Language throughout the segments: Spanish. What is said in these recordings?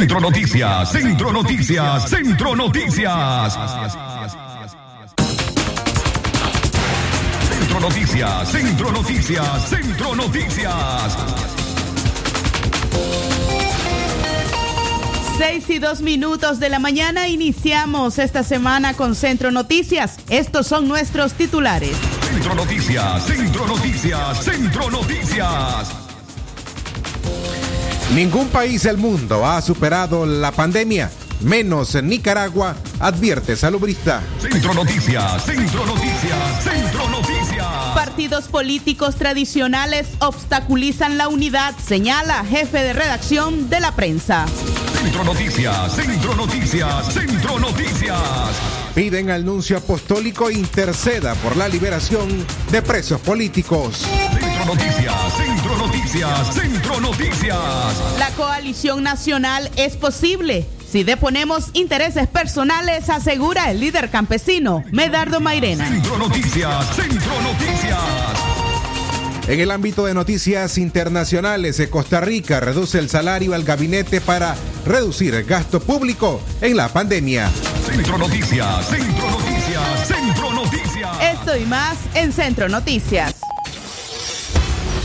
Centro Noticias, Centro Noticias, Centro Noticias. Centro Noticias, Centro Noticias, Centro Noticias. Seis y dos minutos de la mañana iniciamos esta semana con Centro Noticias. Estos son nuestros titulares. Centro Noticias, Centro Noticias, Centro Noticias. Ningún país del mundo ha superado la pandemia, menos Nicaragua, advierte salubrista. Centro Noticias, Centro Noticias, Centro Noticias. Partidos políticos tradicionales obstaculizan la unidad, señala jefe de redacción de la prensa. Centro Noticias, Centro Noticias, Centro Noticias. Piden al nuncio apostólico interceda por la liberación de presos políticos. Centro Noticias, Centro Noticias, Centro Noticias. La coalición nacional es posible si deponemos intereses personales, asegura el líder campesino Medardo Mairena. Centro Noticias, Centro Noticias. En el ámbito de noticias internacionales, Costa Rica reduce el salario al gabinete para reducir el gasto público en la pandemia. Centro Noticias, Centro Noticias, Centro Noticias. Esto y más en Centro Noticias.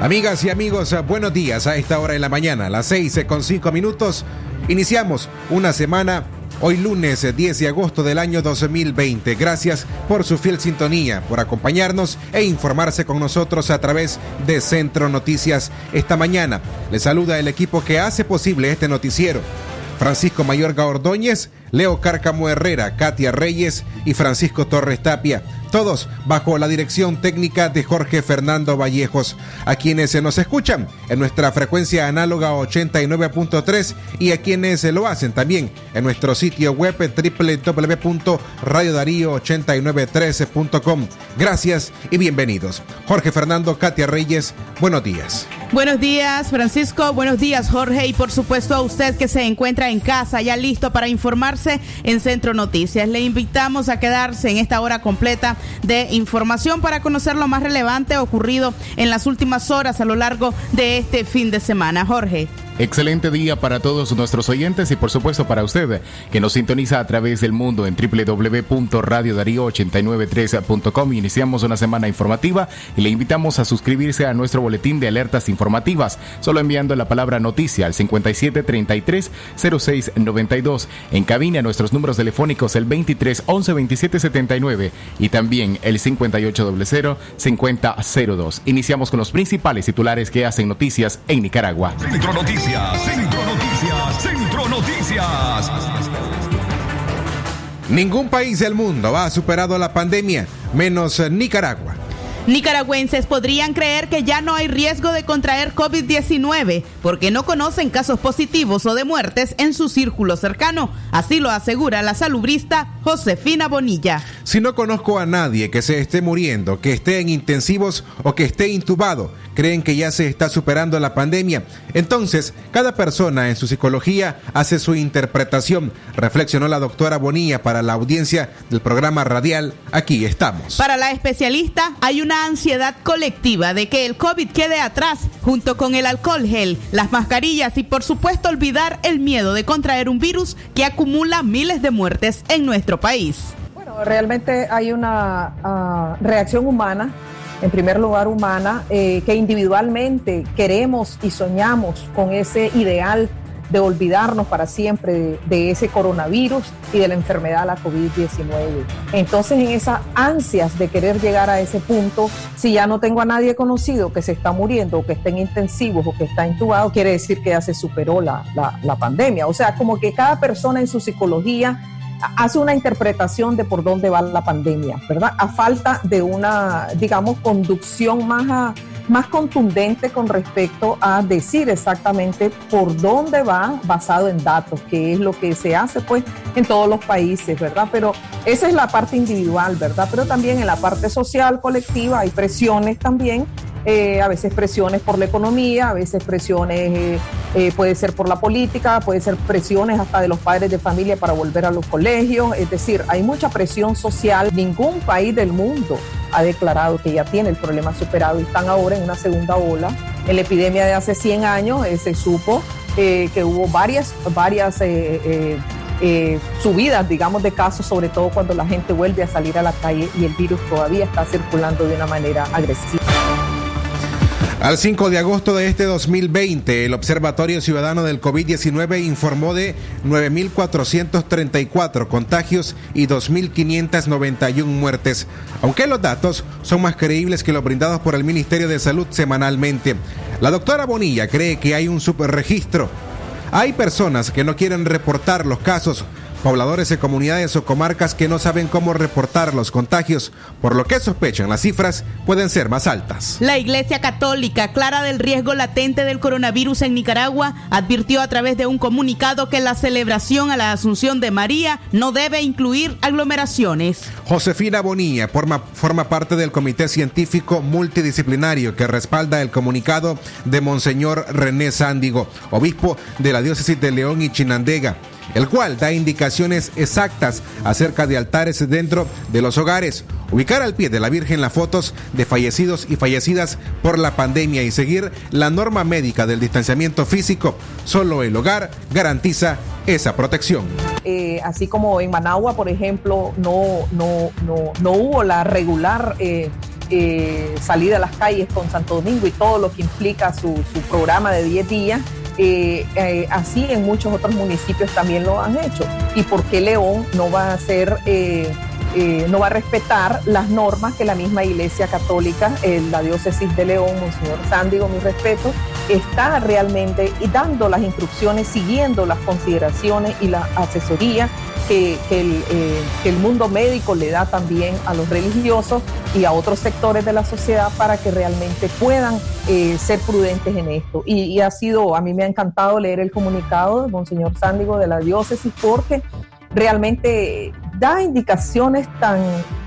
Amigas y amigos, buenos días a esta hora de la mañana, las 6 con 5 minutos. Iniciamos una semana, hoy lunes 10 de agosto del año 2020. Gracias por su fiel sintonía, por acompañarnos e informarse con nosotros a través de Centro Noticias esta mañana. Les saluda el equipo que hace posible este noticiero. Francisco Mayorga Ordóñez, Leo Cárcamo Herrera, Katia Reyes y Francisco Torres Tapia. Todos bajo la dirección técnica de Jorge Fernando Vallejos, a quienes se nos escuchan en nuestra frecuencia análoga 89.3 y a quienes lo hacen también en nuestro sitio web www.radiodarío8913.com. Gracias y bienvenidos. Jorge Fernando, Katia Reyes, buenos días. Buenos días, Francisco. Buenos días, Jorge. Y por supuesto a usted que se encuentra en casa, ya listo para informarse en Centro Noticias. Le invitamos a quedarse en esta hora completa de información para conocer lo más relevante ocurrido en las últimas horas a lo largo de este fin de semana. Jorge. Excelente día para todos nuestros oyentes y por supuesto para usted que nos sintoniza a través del mundo en www.radiodarío893.com. Iniciamos una semana informativa y le invitamos a suscribirse a nuestro boletín de alertas informativas, solo enviando la palabra noticia al 5733-0692. En cabina nuestros números telefónicos el 23 11 27 79 y también el 5800 5002. Iniciamos con los principales titulares que hacen noticias en Nicaragua. Centro Noticias, Centro Noticias. Ningún país del mundo ha superado la pandemia, menos Nicaragua. Nicaragüenses podrían creer que ya no hay riesgo de contraer COVID-19 porque no conocen casos positivos o de muertes en su círculo cercano. Así lo asegura la salubrista Josefina Bonilla. Si no conozco a nadie que se esté muriendo, que esté en intensivos o que esté intubado, creen que ya se está superando la pandemia. Entonces, cada persona en su psicología hace su interpretación, reflexionó la doctora Bonilla para la audiencia del programa radial Aquí estamos. Para la especialista, hay una ansiedad colectiva de que el COVID quede atrás, junto con el alcohol gel, las mascarillas y por supuesto olvidar el miedo de contraer un virus que acumula miles de muertes en nuestro país. Bueno, realmente hay una ah, reacción humana, en primer lugar humana, eh, que individualmente queremos y soñamos con ese ideal de olvidarnos para siempre de, ese coronavirus y de la enfermedad, la COVID-19. Entonces, en esas ansias de querer llegar a ese punto, si ya no tengo a nadie conocido que se está muriendo o que está en intensivos o que está intubado, quiere decir que ya se superó la, la, la pandemia. O sea, como que cada persona en su psicología hace una interpretación de por dónde va la pandemia, ¿verdad? A falta de una, digamos, conducción más, a- más contundente con respecto a decir exactamente por dónde va basado en datos, que es lo que se hace pues en todos los países, ¿verdad? Pero esa es la parte individual, ¿verdad? Pero también en la parte social, colectiva, hay presiones también eh, a veces presiones por la economía, a veces presiones, eh, eh, puede ser por la política, puede ser presiones hasta de los padres de familia para volver a los colegios, es decir, hay mucha presión social. Ningún país del mundo ha declarado que ya tiene el problema superado y están ahora en una segunda ola. En la epidemia de hace 100 años se supo que hubo varias, varias subidas, digamos, de casos, sobre todo cuando la gente vuelve a salir a la calle y el virus todavía está circulando de una manera agresiva. Al 5 de agosto de este 2020, el Observatorio Ciudadano del COVID-19 informó de 9.434 contagios y 2.591 muertes, aunque los datos son más creíbles que los brindados por el Ministerio de Salud semanalmente. La doctora Bonilla cree que hay un superregistro. Hay personas que no quieren reportar los casos, pobladores de comunidades o comarcas que no saben cómo reportar los contagios, por lo que sospechan las cifras pueden ser más altas. La Iglesia Católica, clara del riesgo latente del coronavirus en Nicaragua, advirtió a través de un comunicado que la celebración a la Asunción de María no debe incluir aglomeraciones. Josefina Bonilla forma, forma parte del Comité Científico Multidisciplinario que respalda el comunicado de Monseñor René Sándigo, obispo de la diócesis de León y Chinandega, el cual da indicaciones exactas acerca de altares dentro de los hogares, ubicar al pie de la Virgen las fotos de fallecidos y fallecidas por la pandemia y seguir la norma médica del distanciamiento físico. Solo el hogar garantiza esa protección. Eh, así como en Managua, por ejemplo, no, no, no, no hubo la regular eh, eh, salida a las calles con Santo Domingo y todo lo que implica su, su programa de 10 días. Eh, eh, así en muchos otros municipios también lo han hecho. ¿Y por qué León no va a hacer, eh, eh, no va a respetar las normas que la misma Iglesia Católica, eh, la diócesis de León, Monseñor Sándigo, mi respeto, está realmente dando las instrucciones, siguiendo las consideraciones y la asesoría que, que el, eh, que el mundo médico le da también a los religiosos y a otros sectores de la sociedad para que realmente puedan ser prudentes en esto. Y, y ha sido, a mí me ha encantado leer el comunicado de Monseñor Sándigo de la diócesis porque realmente da indicaciones tan,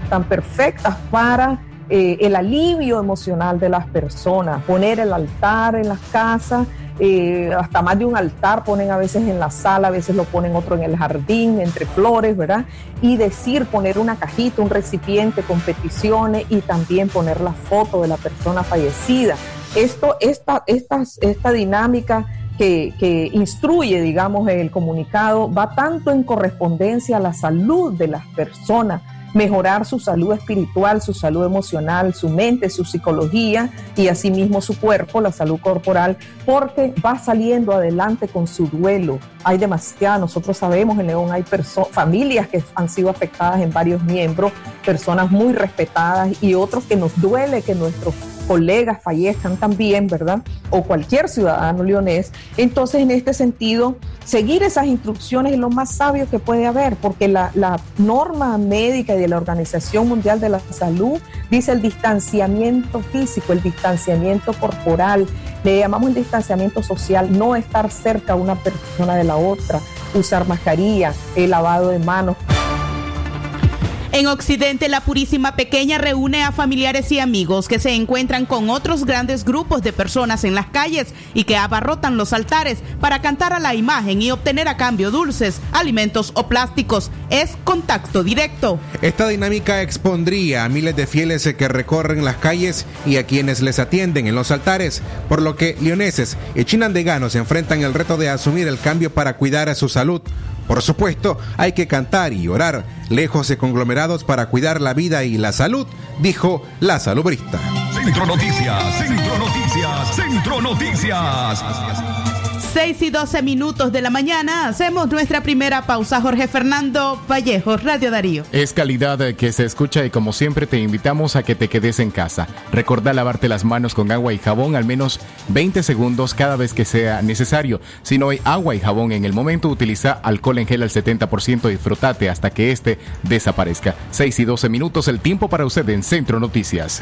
tan perfectas para eh, el alivio emocional de las personas, poner el altar en las casas, eh, hasta más de un altar ponen a veces en la sala, a veces lo ponen otro en el jardín, entre flores, ¿verdad? Y decir, poner una cajita, un recipiente con peticiones y también poner la foto de la persona fallecida. Esto, esta, esta, esta dinámica que, instruye, digamos, el comunicado, va tanto en correspondencia a la salud de las personas, mejorar su salud espiritual, su salud emocional, su mente, su psicología y asimismo su cuerpo, la salud corporal, porque va saliendo adelante con su duelo. Hay demasiadas, nosotros sabemos en León hay familias que han sido afectadas en varios miembros, personas muy respetadas y otros que nos duele que nuestros colegas fallezcan también, ¿verdad? O cualquier ciudadano leonés. Entonces, en este sentido, seguir esas instrucciones es lo más sabio que puede haber, porque la, la norma médica y de la Organización Mundial de la Salud dice el distanciamiento físico, el distanciamiento corporal, le llamamos el distanciamiento social, no estar cerca una persona de la otra, usar mascarilla, el lavado de manos. En Occidente, la Purísima Pequeña reúne a familiares y amigos que se encuentran con otros grandes grupos de personas en las calles y que abarrotan los altares para cantar a la imagen y obtener a cambio dulces, alimentos o plásticos. Es contacto directo. Esta dinámica expondría a miles de fieles que recorren las calles y a quienes les atienden en los altares, por lo que leoneses y chinandeganos enfrentan el reto de asumir el cambio para cuidar a su salud. Por supuesto, hay que cantar y orar, lejos de conglomerados para cuidar la vida y la salud, dijo la salubrista. Centro Noticias, Centro Noticias, Centro Noticias. 6 y 12 minutos de la mañana, hacemos nuestra primera pausa. Jorge Fernando Vallejo, Radio Darío. Es calidad eh, que se escucha y como siempre te invitamos a que te quedes en casa. Recordá lavarte las manos con agua y jabón al menos 20 segundos cada vez que sea necesario. Si no hay agua y jabón en el momento, utiliza alcohol en gel al 70% y frotate hasta que este desaparezca. 6 y 12 minutos, el tiempo para usted en Centro Noticias.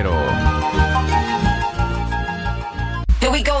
Guerrero. Here we go.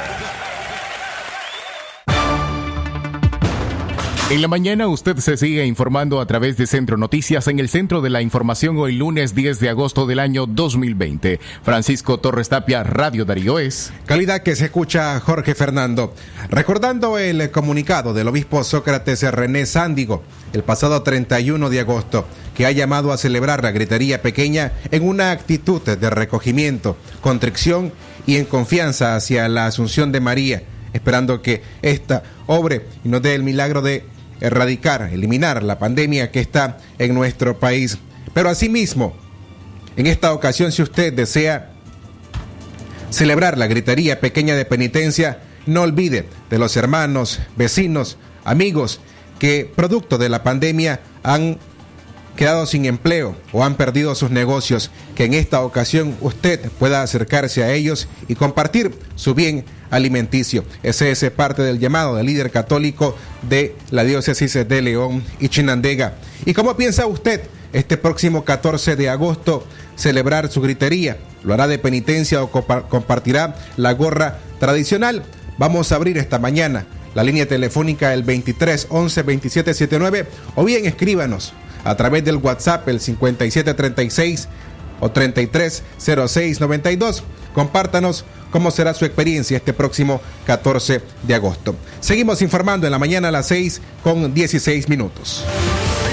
En la mañana usted se sigue informando a través de Centro Noticias en el centro de la información hoy lunes 10 de agosto del año 2020. Francisco Torres Tapia, Radio Darío es. Calidad que se escucha Jorge Fernando. Recordando el comunicado del obispo Sócrates René Sándigo el pasado 31 de agosto, que ha llamado a celebrar la gritería pequeña en una actitud de recogimiento, contrición y en confianza hacia la Asunción de María, esperando que esta obre y nos dé el milagro de erradicar, eliminar la pandemia que está en nuestro país. Pero asimismo, en esta ocasión, si usted desea celebrar la gritería pequeña de penitencia, no olvide de los hermanos, vecinos, amigos que producto de la pandemia han quedado sin empleo o han perdido sus negocios, que en esta ocasión usted pueda acercarse a ellos y compartir su bien alimenticio. Ese es parte del llamado del líder católico de la diócesis de León y Chinandega. ¿Y cómo piensa usted este próximo 14 de agosto celebrar su gritería? ¿Lo hará de penitencia o compa- compartirá la gorra tradicional? Vamos a abrir esta mañana la línea telefónica el 23 11 27 79 o bien escríbanos a través del WhatsApp el 5736 o 330692. Compártanos cómo será su experiencia este próximo 14 de agosto. Seguimos informando en la mañana a las 6 con 16 minutos.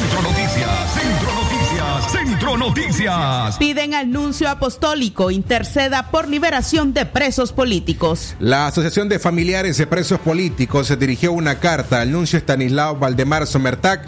Centro Noticias, Centro Noticias, Centro Noticias. Piden al nuncio apostólico interceda por liberación de presos políticos. La Asociación de Familiares de Presos Políticos se dirigió una carta al nuncio Estanislao Valdemar Somertac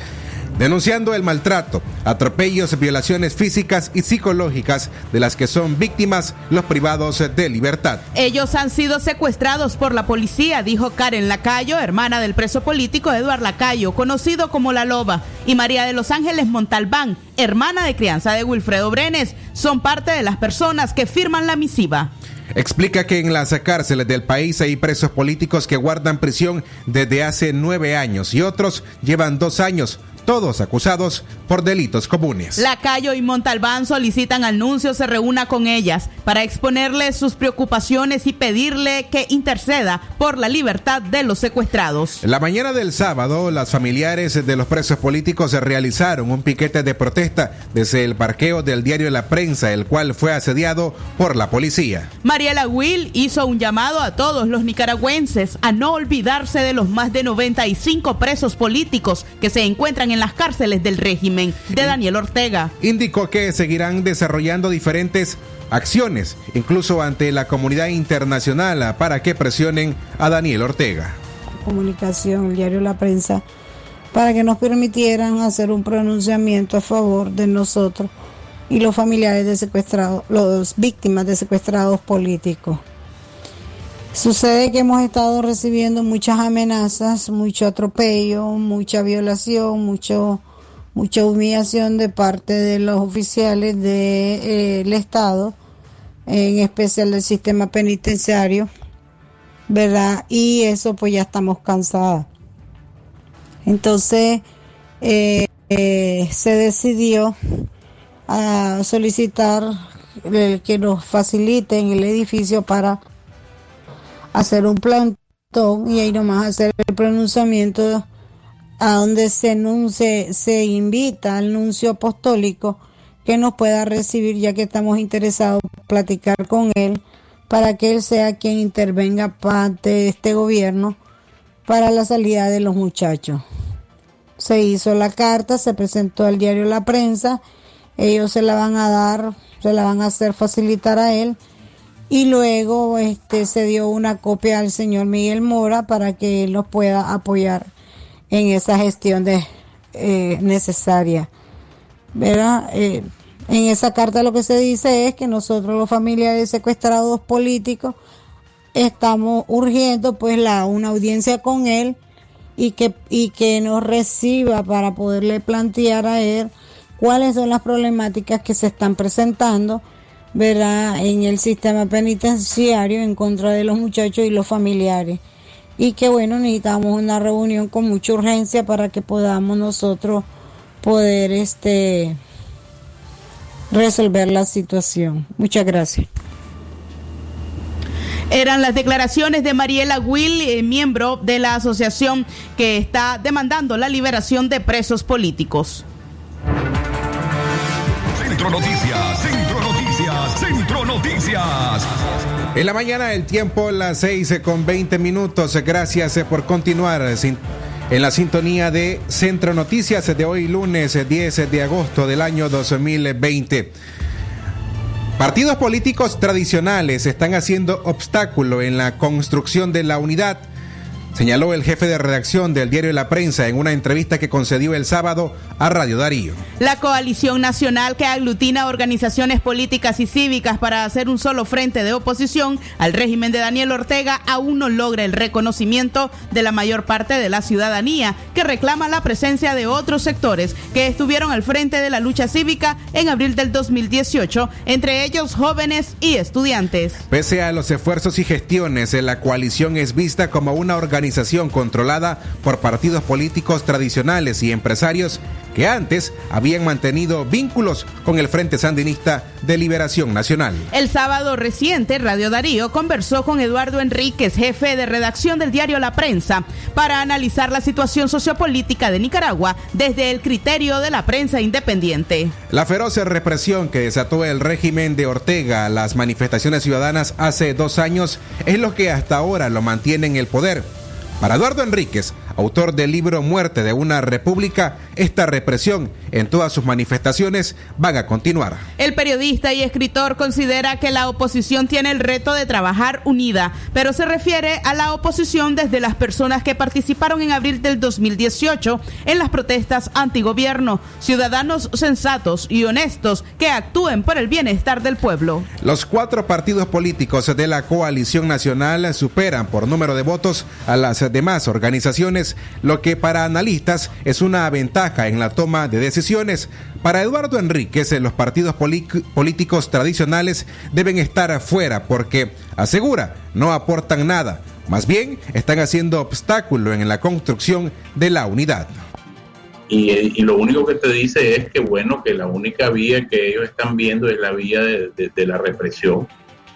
denunciando el maltrato, atropellos, violaciones físicas y psicológicas de las que son víctimas los privados de libertad. Ellos han sido secuestrados por la policía, dijo Karen Lacayo, hermana del preso político Eduard Lacayo, conocido como La Loba, y María de los Ángeles Montalbán, hermana de crianza de Wilfredo Brenes, son parte de las personas que firman la misiva. Explica que en las cárceles del país hay presos políticos que guardan prisión desde hace nueve años y otros llevan dos años, todos acusados por delitos comunes. Lacayo y Montalbán solicitan al nuncio se reúna con ellas para exponerle sus preocupaciones y pedirle que interceda por la libertad de los secuestrados. La mañana del sábado, las familiares de los presos políticos realizaron un piquete de protesta desde el parqueo del diario La Prensa, el cual fue asediado por la policía. Mariela Will hizo un llamado a todos los nicaragüenses a no olvidarse de los más de 95 presos políticos que se encuentran en las cárceles del régimen de Daniel Ortega. Indicó que seguirán desarrollando diferentes acciones, incluso ante la comunidad internacional, para que presionen a Daniel Ortega. comunicación, el diario La Prensa, para que nos permitieran hacer un pronunciamiento a favor de nosotros y los familiares de secuestrados, los víctimas de secuestrados políticos. Sucede que hemos estado recibiendo muchas amenazas, mucho atropello, mucha violación, mucho, mucha humillación de parte de los oficiales del Estado, en especial del sistema penitenciario. ¿verdad? Y eso pues ya estamos cansadas. Entonces eh, eh, se decidió a solicitar el que nos faciliten el edificio para hacer un plantón y ahí nomás hacer el pronunciamiento a donde se, anuncie- se invita al nuncio apostólico que nos pueda recibir ya que estamos interesados en platicar con él para que él sea quien intervenga parte de este gobierno para la salida de los muchachos. Se hizo la carta, se presentó al diario La Prensa, ellos se la van a dar, se la van a hacer facilitar a él y luego este se dio una copia al señor Miguel Mora para que él nos pueda apoyar en esa gestión de eh, necesaria. ¿Verdad? Eh, en esa carta lo que se dice es que nosotros los familiares secuestrados políticos estamos urgiendo pues la una audiencia con él y que y que nos reciba para poderle plantear a él cuáles son las problemáticas que se están presentando ¿verdad? en el sistema penitenciario en contra de los muchachos y los familiares y que bueno necesitamos una reunión con mucha urgencia para que podamos nosotros poder este resolver la situación. Muchas gracias. Eran las declaraciones de Mariela Will, eh, miembro de la asociación que está demandando la liberación de presos políticos. Centro Noticias, Centro Noticias, Centro Noticias. En la mañana el tiempo las 6 con 20 minutos. Gracias eh, por continuar eh, en la sintonía de Centro Noticias de hoy lunes eh, 10 de agosto del año 2020. Partidos políticos tradicionales están haciendo obstáculo en la construcción de la unidad señaló el jefe de redacción del diario La Prensa en una entrevista que concedió el sábado a Radio Darío. La coalición nacional que aglutina organizaciones políticas y cívicas para hacer un solo frente de oposición al régimen de Daniel Ortega aún no logra el reconocimiento de la mayor parte de la ciudadanía que reclama la presencia de otros sectores que estuvieron al frente de la lucha cívica en abril del 2018, entre ellos jóvenes y estudiantes. Pese a los esfuerzos y gestiones, la coalición es vista como una organización controlada por partidos políticos tradicionales y empresarios que antes habían mantenido vínculos con el Frente Sandinista de Liberación Nacional. El sábado reciente, Radio Darío conversó con Eduardo Enríquez, jefe de redacción del diario La Prensa, para analizar la situación sociopolítica de Nicaragua desde el criterio de la prensa independiente. La feroz represión que desató el régimen de Ortega a las manifestaciones ciudadanas hace dos años es lo que hasta ahora lo mantiene en el poder. Para Eduardo Enríquez, autor del libro Muerte de una República, esta represión en todas sus manifestaciones van a continuar. El periodista y escritor considera que la oposición tiene el reto de trabajar unida, pero se refiere a la oposición desde las personas que participaron en abril del 2018 en las protestas antigobierno, ciudadanos sensatos y honestos que actúen por el bienestar del pueblo. Los cuatro partidos políticos de la coalición nacional superan por número de votos a las demás organizaciones, lo que para analistas es una ventaja en la toma de decisiones. Para Eduardo Enríquez, los partidos políticos tradicionales deben estar afuera porque, asegura, no aportan nada. Más bien, están haciendo obstáculo en la construcción de la unidad. Y, lo único que te dice es que, bueno, que la única vía que ellos están viendo es la vía de la represión,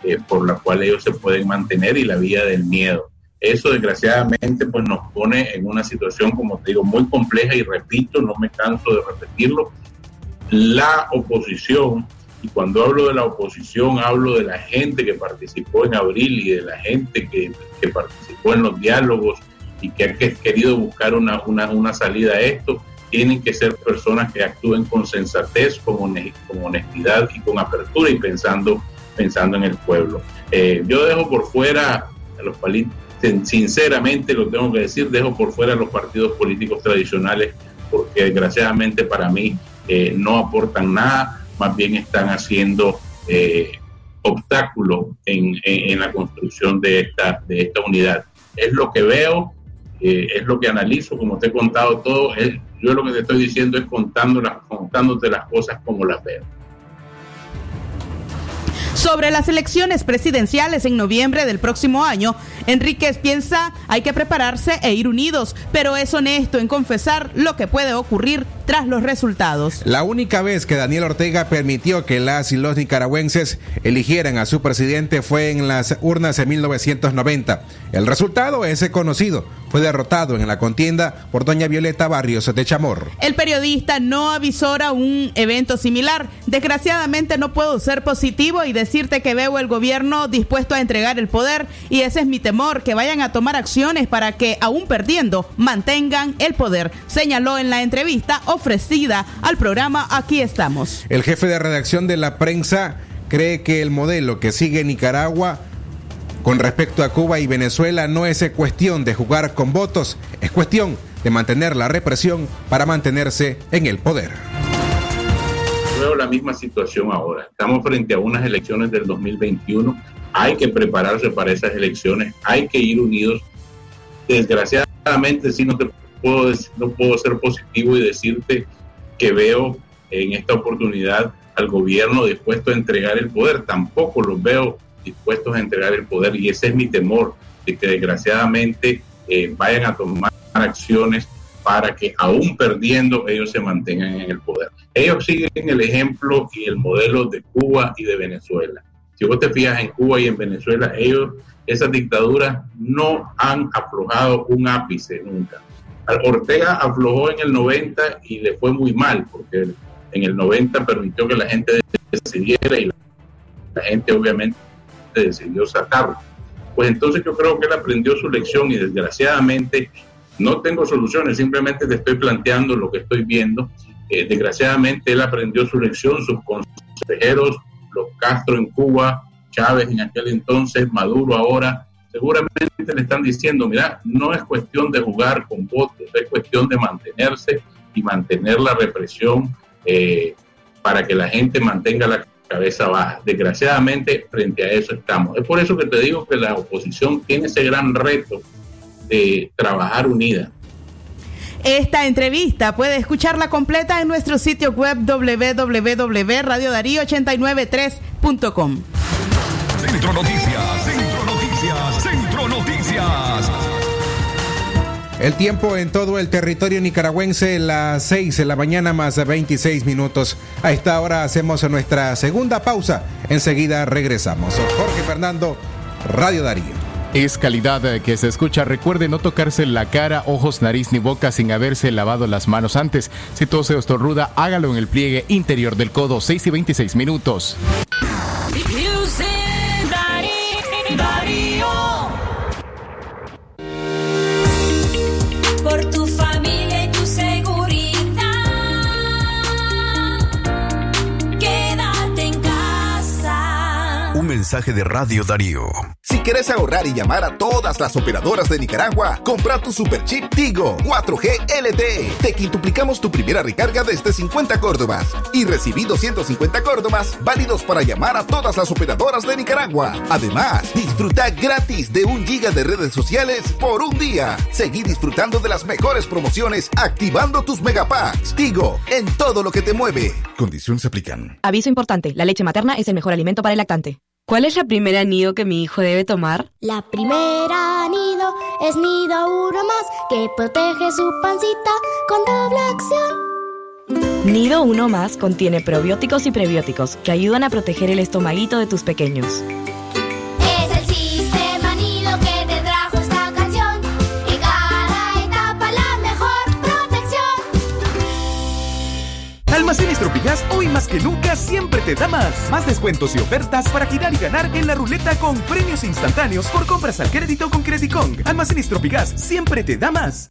eh, por la cual ellos se pueden mantener, y la vía del miedo. Eso desgraciadamente pues nos pone en una situación, como te digo, muy compleja y repito, no me canso de repetirlo, la oposición, y cuando hablo de la oposición hablo de la gente que participó en abril y de la gente que, que participó en los diálogos y que ha querido buscar una, una, una salida a esto, tienen que ser personas que actúen con sensatez, con, honestidad y con apertura y pensando, pensando en el pueblo. Eh, yo dejo por fuera a los sinceramente lo tengo que decir, dejo por fuera los partidos políticos tradicionales porque desgraciadamente para mí eh, no aportan nada, más bien están haciendo eh, obstáculos en, en, la construcción de esta, de esta unidad. Es lo que veo, eh, es lo que analizo, como te he contado todo, yo lo que te estoy diciendo es contándolas, contándote las cosas como las veo. Sobre las elecciones presidenciales en noviembre del próximo año, Enríquez piensa hay que prepararse e ir unidos, pero es honesto en confesar lo que puede ocurrir tras los resultados. La única vez que Daniel Ortega permitió que las y los nicaragüenses eligieran a su presidente fue en las urnas de 1990. El resultado es conocido. Fue derrotado en la contienda por doña Violeta Barrios de Chamorro. El periodista no avisora un evento similar. Desgraciadamente no puedo ser positivo y decirte que veo el gobierno dispuesto a entregar el poder y ese es mi temor, que vayan a tomar acciones para que, aún perdiendo, mantengan el poder, señaló en la entrevista ofrecida al programa Aquí estamos. El jefe de redacción de la prensa cree que el modelo que sigue Nicaragua con respecto a Cuba y Venezuela no es cuestión de jugar con votos, es cuestión de mantener la represión para mantenerse en el poder. Veo la misma situación ahora. Estamos frente a unas elecciones del 2021. Hay que prepararse para esas elecciones. Hay que ir unidos. Desgraciadamente, sí no te puedo, no puedo ser positivo y decirte que veo en esta oportunidad al gobierno dispuesto a entregar el poder. Tampoco los veo dispuestos a entregar el poder y ese es mi temor, de que desgraciadamente eh, vayan a tomar acciones para que aún perdiendo ellos se mantengan en el poder. Ellos siguen el ejemplo y el modelo de Cuba y de Venezuela. Si vos te fijas en Cuba y en Venezuela, ellos, esas dictaduras no han aflojado un ápice nunca. Ortega aflojó en el 90 y le fue muy mal, porque en el 90 permitió que la gente decidiera y la gente obviamente decidió sacarlo. Pues entonces yo creo que él aprendió su lección y desgraciadamente no tengo soluciones, simplemente te estoy planteando lo que estoy viendo. Eh, desgraciadamente él aprendió su lección, sus consejeros, los Castro en Cuba, Chávez en aquel entonces, Maduro ahora, seguramente le están diciendo, mira, no es cuestión de jugar con votos, es cuestión de mantenerse y mantener la represión eh, para que la gente mantenga la cabeza baja. Desgraciadamente, frente a eso estamos. Es por eso que te digo que la oposición tiene ese gran reto de trabajar unida. Esta entrevista puede escucharla completa en nuestro sitio web www.radiodarío893.com. Centro Noticias, Centro Noticias, Centro Noticias. El tiempo en todo el territorio nicaragüense, las 6 de la mañana más de 26 minutos. A esta hora hacemos nuestra segunda pausa. Enseguida regresamos. Jorge Fernando, Radio Darío. Es calidad que se escucha. Recuerde no tocarse la cara, ojos, nariz ni boca sin haberse lavado las manos antes. Si tose o estornuda, hágalo en el pliegue interior del codo. 6 y 26 minutos. Mensaje de Radio Darío. Si quieres ahorrar y llamar a todas las operadoras de Nicaragua, compra tu super chip Tigo 4G LTE. Te quintuplicamos tu primera recarga desde 50 córdobas y recibí 250 córdobas válidos para llamar a todas las operadoras de Nicaragua. Además, disfruta gratis de un giga de redes sociales por un día. Seguí disfrutando de las mejores promociones activando tus megapacks. Tigo, en todo lo que te mueve. Condiciones aplican. Aviso importante, la leche materna es el mejor alimento para el lactante. ¿Cuál es la primera nido que mi hijo debe tomar? La primera nido es nido uno más que protege su pancita con doble acción. Nido 1 más contiene probióticos y prebióticos que ayudan a proteger el estomaguito de tus pequeños. Hoy más que nunca siempre te da más. Más descuentos y ofertas para girar y ganar en la ruleta con premios instantáneos por compras al crédito con Credicong. Almacenes Tropigas siempre te da más.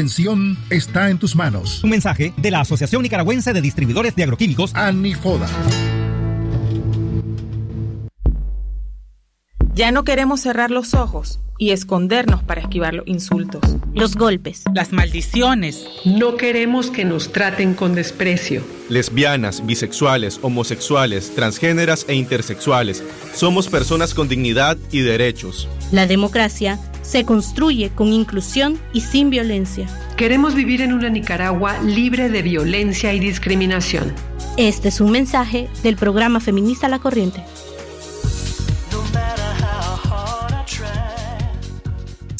está en tus manos. Un mensaje de la Asociación Nicaragüense de Distribuidores de Agroquímicos, ANIFODA. Ya no queremos cerrar los ojos y escondernos para esquivar los insultos, los golpes, las maldiciones. No queremos que nos traten con desprecio. Lesbianas, bisexuales, homosexuales, transgéneras e intersexuales. Somos personas con dignidad y derechos. La democracia se construye con inclusión y sin violencia. Queremos vivir en una Nicaragua libre de violencia y discriminación. Este es un mensaje del programa feminista La Corriente.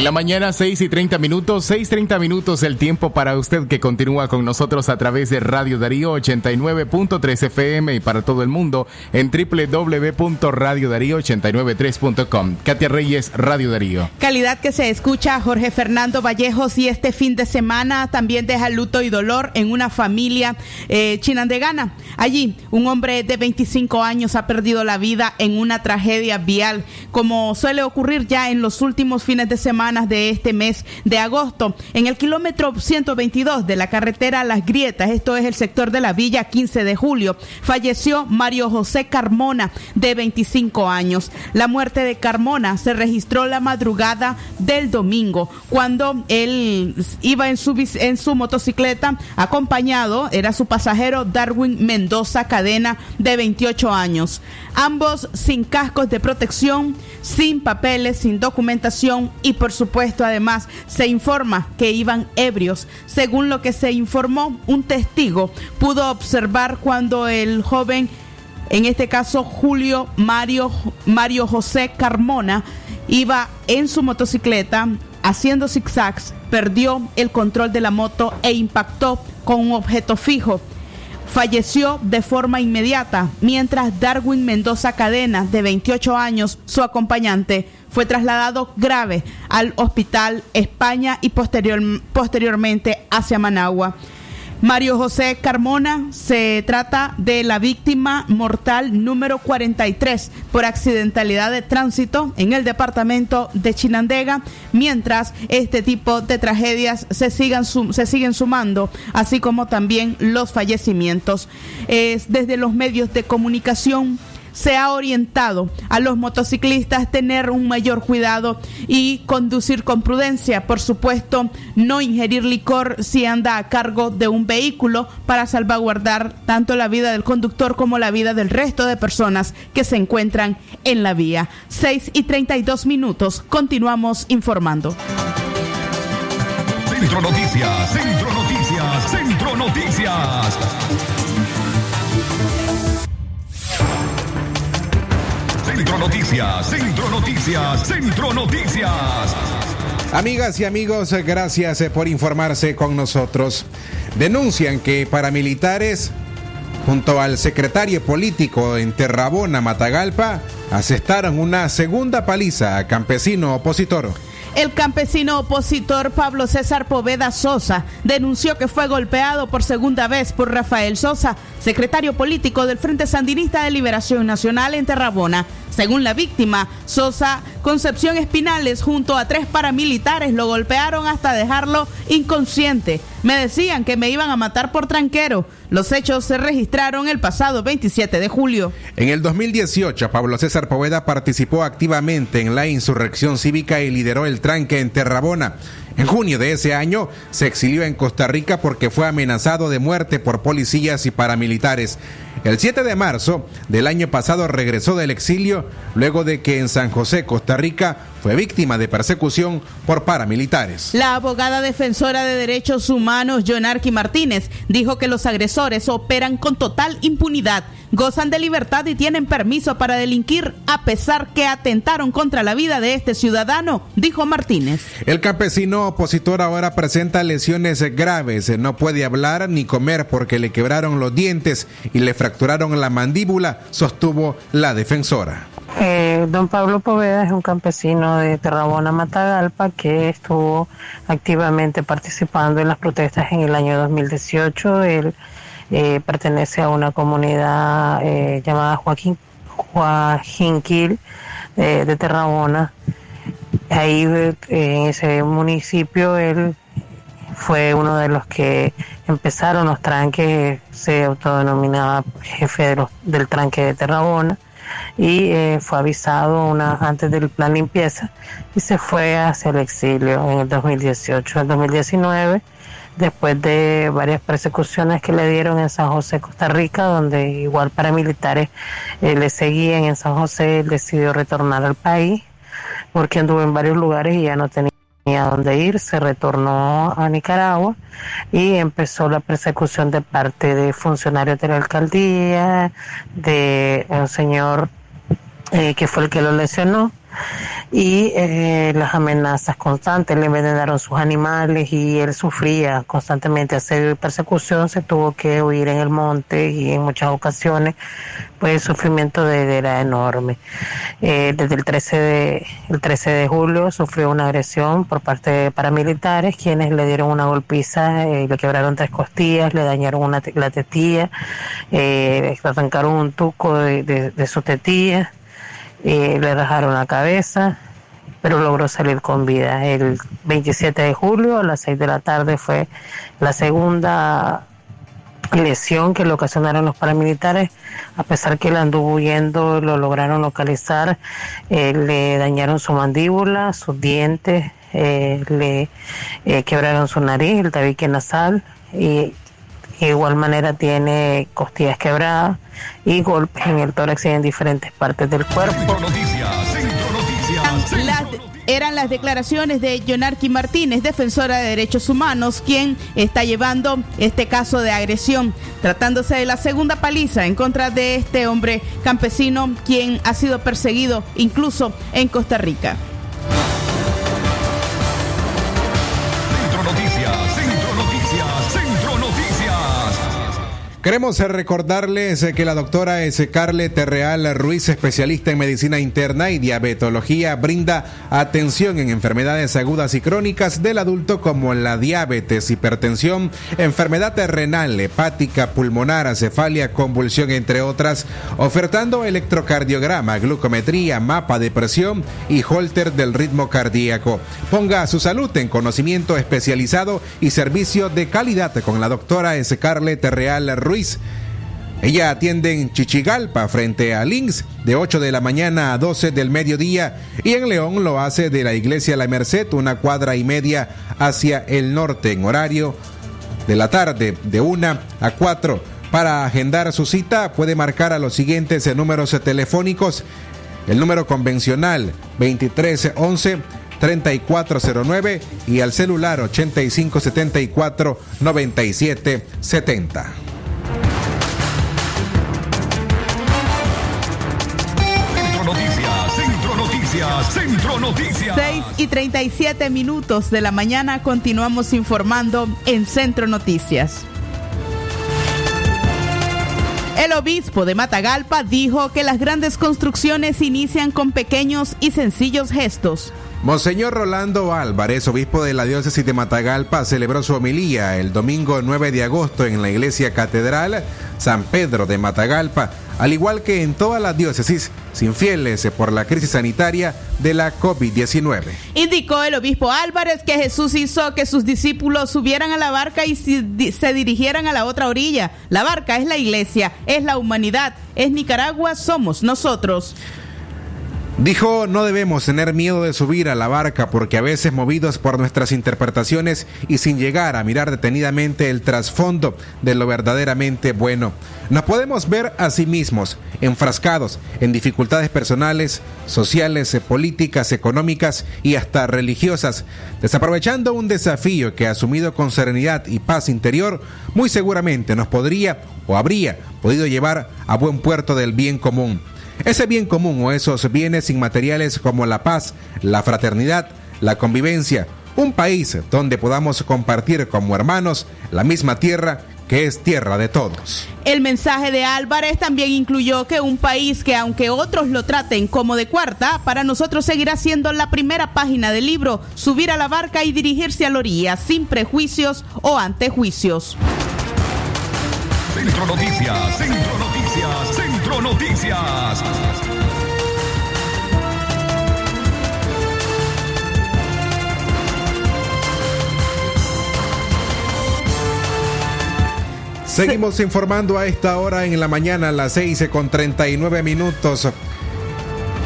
En la mañana 6 y 30 minutos, 6.30 minutos el tiempo para usted que continúa con nosotros a través de Radio Darío 89.3 FM y para todo el mundo en www.radiodarío893.com. Katia Reyes, Radio Darío. Calidad que se escucha Jorge Fernando Vallejos y este fin de semana también deja luto y dolor en una familia eh, chinandegana. Allí, un hombre de 25 años ha perdido la vida en una tragedia vial, como suele ocurrir ya en los últimos fines de semana de este mes de agosto. En el kilómetro 122 de la carretera Las Grietas, esto es el sector de la Villa 15 de julio, falleció Mario José Carmona, de 25 años. La muerte de Carmona se registró la madrugada del domingo, cuando él iba en su, en su motocicleta acompañado, era su pasajero Darwin Mendoza Cadena, de 28 años. Ambos sin cascos de protección, sin papeles, sin documentación y por supuesto además se informa que iban ebrios. Según lo que se informó, un testigo pudo observar cuando el joven, en este caso Julio Mario, Mario José Carmona, iba en su motocicleta haciendo zigzags, perdió el control de la moto e impactó con un objeto fijo falleció de forma inmediata, mientras Darwin Mendoza Cadena, de 28 años, su acompañante, fue trasladado grave al hospital España y posterior- posteriormente hacia Managua. Mario José Carmona se trata de la víctima mortal número 43 por accidentalidad de tránsito en el departamento de Chinandega, mientras este tipo de tragedias se, sigan se siguen sumando, así como también los fallecimientos. Es desde los medios de comunicación se ha orientado a los motociclistas tener un mayor cuidado y conducir con prudencia. Por supuesto, no ingerir licor si anda a cargo de un vehículo para salvaguardar tanto la vida del conductor como la vida del resto de personas que se encuentran en la vía. 6 y 32 minutos. Continuamos informando. Centro Noticias, Centro Noticias, Centro Noticias. Centro Noticias, Centro Noticias, Centro Noticias. Amigas y amigos, gracias eh, por informarse con nosotros. Denuncian que paramilitares, junto al secretario político en Terrabona, Matagalpa, asestaron una segunda paliza a campesino opositor. El campesino opositor Pablo César Poveda Sosa denunció que fue golpeado por segunda vez por Rafael Sosa, secretario político del Frente Sandinista de Liberación Nacional en Terrabona. Según la víctima, Sosa Concepción Espinales junto a tres paramilitares lo golpearon hasta dejarlo inconsciente. Me decían que me iban a matar por tranquero. Los hechos se registraron el pasado 27 de julio. En el 2018, Pablo César Poveda participó activamente en la insurrección cívica y lideró el tranque en Terrabona. En junio de ese año se exilió en Costa Rica porque fue amenazado de muerte por policías y paramilitares. El 7 de marzo del año pasado regresó del exilio luego de que en San José, Costa Rica, fue víctima de persecución por paramilitares. La abogada defensora de derechos humanos, Jonarqui Martínez, dijo que los agresores operan con total impunidad, gozan de libertad y tienen permiso para delinquir a pesar que atentaron contra la vida de este ciudadano, dijo Martínez. El campesino opositor ahora presenta lesiones graves, no puede hablar ni comer porque le quebraron los dientes y le fracturaron la mandíbula, sostuvo la defensora. Eh, don Pablo Poveda es un campesino de Terrabona, Matagalpa, que estuvo activamente participando en las protestas en el año 2018. Él eh, pertenece a una comunidad eh, llamada Joaquín, Joaquinquil de Terrabona. Ahí en ese municipio él fue uno de los que empezaron los tranques, se autodenominaba jefe de los, del tranque de Terrabona y eh, fue avisado una, antes del plan limpieza y se fue hacia el exilio en el 2018. En el 2019, después de varias persecuciones que le dieron en San José, Costa Rica, donde igual paramilitares eh, le seguían en San José, él decidió retornar al país porque anduvo en varios lugares y ya no tenía a dónde ir, se retornó a Nicaragua y empezó la persecución de parte de funcionarios de la alcaldía, de un señor eh, que fue el que lo lesionó y eh, las amenazas constantes, le envenenaron sus animales y él sufría constantemente y persecución, se tuvo que huir en el monte y en muchas ocasiones pues el sufrimiento de él era enorme. Eh, desde el 13, de, el 13 de julio sufrió una agresión por parte de paramilitares quienes le dieron una golpiza, eh, le quebraron tres costillas, le dañaron una la tetilla, eh, le arrancaron un tuco de, de- de su tetilla, eh, le rajaron la cabeza, pero logró salir con vida. El 27 de julio a las 6 de la tarde fue la segunda lesión que le ocasionaron los paramilitares, a pesar que él anduvo huyendo, lo lograron localizar, eh, le dañaron su mandíbula, sus dientes, eh, le eh, quebraron su nariz, el tabique nasal, y de igual manera tiene costillas quebradas y golpes en el tórax y en diferentes partes del cuerpo. Eran las declaraciones de Yonarqui Martínez, defensora de derechos humanos, quien está llevando este caso de agresión, tratándose de la segunda paliza en contra de este hombre campesino, quien ha sido perseguido incluso en Costa Rica. Queremos eh, recordarles eh, que la doctora Scarlett Real Ruiz, especialista en medicina interna y diabetología, brinda atención en enfermedades agudas y crónicas del adulto como la diabetes, hipertensión, enfermedad renal, hepática, pulmonar, cefalia, convulsión, entre otras, ofertando electrocardiograma, glucometría, mapa de presión y holter del ritmo cardíaco. Ponga su salud en conocimiento especializado y servicio de calidad con la doctora Scarlett Real Ruiz. Ella atiende en Chichigalpa frente a Links de 8 de la mañana a 12 del mediodía y en León lo hace de la iglesia La Merced una cuadra y media hacia el norte en horario de la tarde de 1 a 4. Para agendar su cita puede marcar a los siguientes números telefónicos. El número convencional 2311 3409 y al celular 8574 9770. Noticias, Centro Noticias. 6 y 37 minutos de la mañana continuamos informando en Centro Noticias. El obispo de Matagalpa dijo que las grandes construcciones inician con pequeños y sencillos gestos. Monseñor Rolando Álvarez, obispo de la diócesis de Matagalpa, celebró su homilía el domingo 9 de agosto en la iglesia catedral San Pedro de Matagalpa, al igual que en todas las diócesis sin fieles por la crisis sanitaria de la COVID-19. Indicó el obispo Álvarez que Jesús hizo que sus discípulos subieran a la barca y se dirigieran a la otra orilla. La barca es la iglesia, es la humanidad, es Nicaragua, somos nosotros. Dijo, no debemos tener miedo de subir a la barca porque a veces movidos por nuestras interpretaciones y sin llegar a mirar detenidamente el trasfondo de lo verdaderamente bueno, nos podemos ver a sí mismos enfrascados en dificultades personales, sociales, políticas, económicas y hasta religiosas, desaprovechando un desafío que asumido con serenidad y paz interior muy seguramente nos podría o habría podido llevar a buen puerto del bien común. Ese bien común o esos bienes inmateriales como la paz, la fraternidad, la convivencia, un país donde podamos compartir como hermanos la misma tierra que es tierra de todos. El mensaje de Álvarez también incluyó que un país que aunque otros lo traten como de cuarta, para nosotros seguirá siendo la primera página del libro, subir a la barca y dirigirse a la orilla sin prejuicios o antejuicios. Centro Noticias, Centro Noticias, Centro Noticias. Seguimos informando a esta hora en la mañana a las 6 con 39 minutos.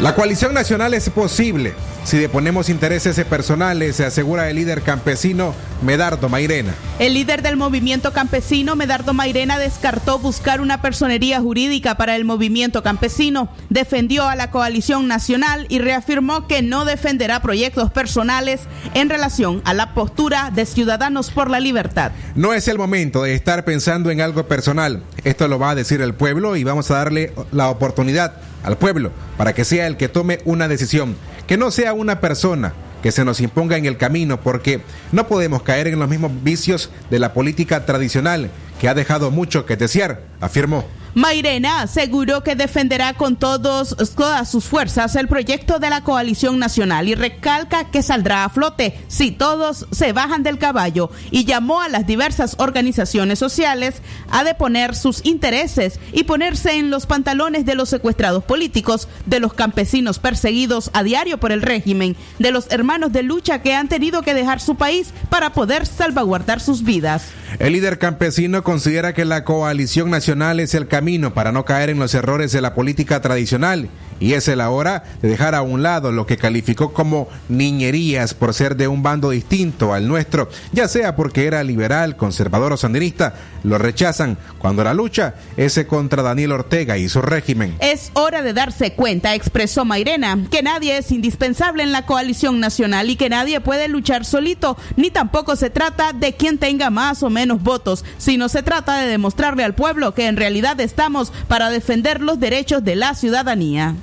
La coalición nacional es posible si deponemos intereses personales, se asegura el líder campesino Medardo Mairena. El líder del movimiento campesino, Medardo Mairena, descartó buscar una personería jurídica para el movimiento campesino, defendió a la coalición nacional y reafirmó que no defenderá proyectos personales en relación a la postura de Ciudadanos por la Libertad. No es el momento de estar pensando en algo personal. Esto lo va a decir el pueblo y vamos a darle la oportunidad al pueblo para que sea el que tome una decisión, que no sea una persona que se nos imponga en el camino, porque no podemos caer en los mismos vicios de la política tradicional, que ha dejado mucho que desear, afirmó. Mairena aseguró que defenderá con todos, todas sus fuerzas el proyecto de la coalición nacional y recalca que saldrá a flote si todos se bajan del caballo y llamó a las diversas organizaciones sociales a deponer sus intereses y ponerse en los pantalones de los secuestrados políticos, de los campesinos perseguidos a diario por el régimen, de los hermanos de lucha que han tenido que dejar su país para poder salvaguardar sus vidas. El líder campesino considera que la coalición nacional es el camino para no caer en los errores de la política tradicional y es la hora de dejar a un lado lo que calificó como niñerías por ser de un bando distinto al nuestro, ya sea porque era liberal, conservador o sandinista, lo rechazan cuando la lucha es contra Daniel Ortega y su régimen. Es hora de darse cuenta, expresó Mairena, que nadie es indispensable en la coalición nacional y que nadie puede luchar solito, ni tampoco se trata de quien tenga más o menos votos, sino se trata de demostrarle al pueblo que en realidad estamos para defender los derechos de la ciudadanía.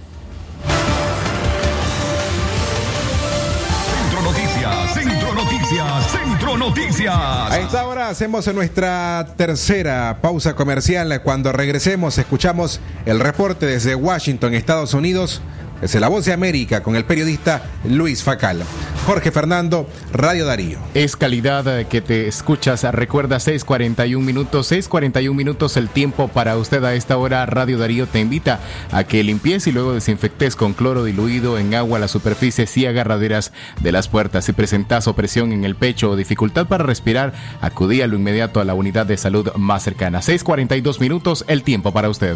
Noticias. A esta hora hacemos nuestra tercera pausa comercial. Cuando regresemos escuchamos el reporte desde Washington, Estados Unidos, desde La Voz de América con el periodista Luis Facal. Jorge Fernando, Radio Darío. Es calidad que te escuchas. Recuerda 6:41 minutos, 6:41 minutos el tiempo para usted a esta hora. Radio Darío te invita a que limpies y luego desinfectes con cloro diluido en agua las superficies y agarraderas de las puertas. Si presentas opresión en el pecho o dificultad para respirar, acudí a lo inmediato a la unidad de salud más cercana. 6:42 minutos el tiempo para usted.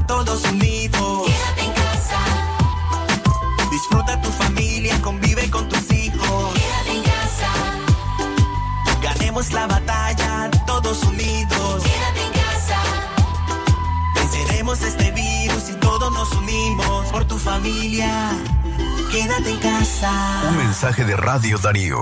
todos unidos. Quédate en casa. Disfruta tu familia, convive con tus hijos. Quédate en casa. Ganemos la batalla, todos unidos. Quédate en casa. Venceremos este virus y todos nos unimos por tu familia. Quédate en casa. Un mensaje de Radio Darío.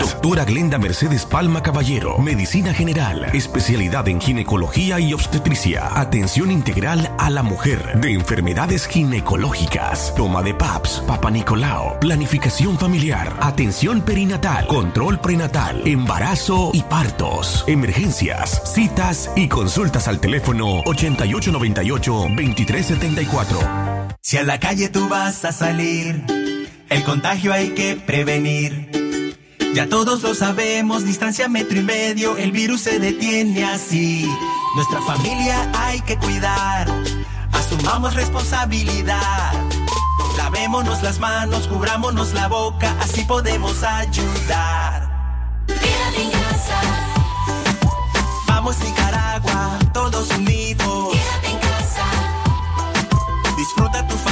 Doctora Glenda Mercedes Palma Caballero, Medicina General, especialidad en ginecología y obstetricia, atención integral a la mujer, de enfermedades ginecológicas, toma de PAPS, Papa Nicolao, planificación familiar, atención perinatal, control prenatal, embarazo y partos, emergencias, citas y consultas al teléfono 8898-2374. Si a la calle tú vas a salir, el contagio hay que prevenir. Ya todos lo sabemos, distancia metro y medio, el virus se detiene así. Nuestra familia hay que cuidar, asumamos responsabilidad. Lavémonos las manos, cubrámonos la boca, así podemos ayudar. Quédate en casa. Vamos Nicaragua, todos unidos. Quédate en casa. Disfruta tu familia,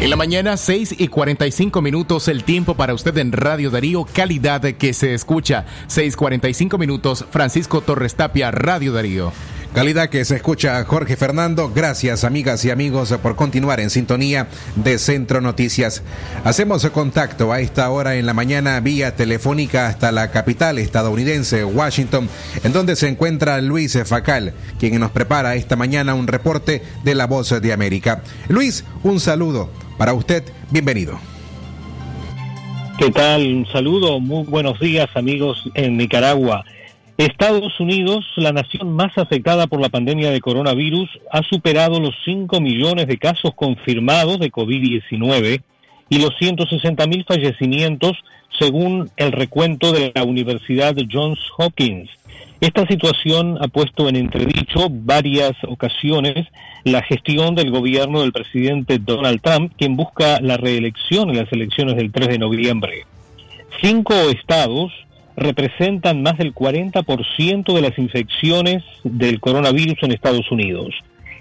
En la mañana, 6 y 45 minutos, el tiempo para usted en Radio Darío, calidad que se escucha. 6:45 minutos, Francisco Torres Tapia, Radio Darío. Calidad que se escucha Jorge Fernando. Gracias amigas y amigos por continuar en sintonía de Centro Noticias. Hacemos contacto a esta hora en la mañana vía telefónica hasta la capital estadounidense, Washington, en donde se encuentra Luis Facal, quien nos prepara esta mañana un reporte de La Voz de América. Luis, un saludo para usted. Bienvenido. ¿Qué tal? Un saludo, muy buenos días amigos en Nicaragua. Estados Unidos, la nación más afectada por la pandemia de coronavirus, ha superado los 5 millones de casos confirmados de COVID-19 y los 160 mil fallecimientos según el recuento de la Universidad Johns Hopkins. Esta situación ha puesto en entredicho varias ocasiones la gestión del gobierno del presidente Donald Trump, quien busca la reelección en las elecciones del 3 de noviembre. Cinco estados representan más del 40% de las infecciones del coronavirus en Estados Unidos.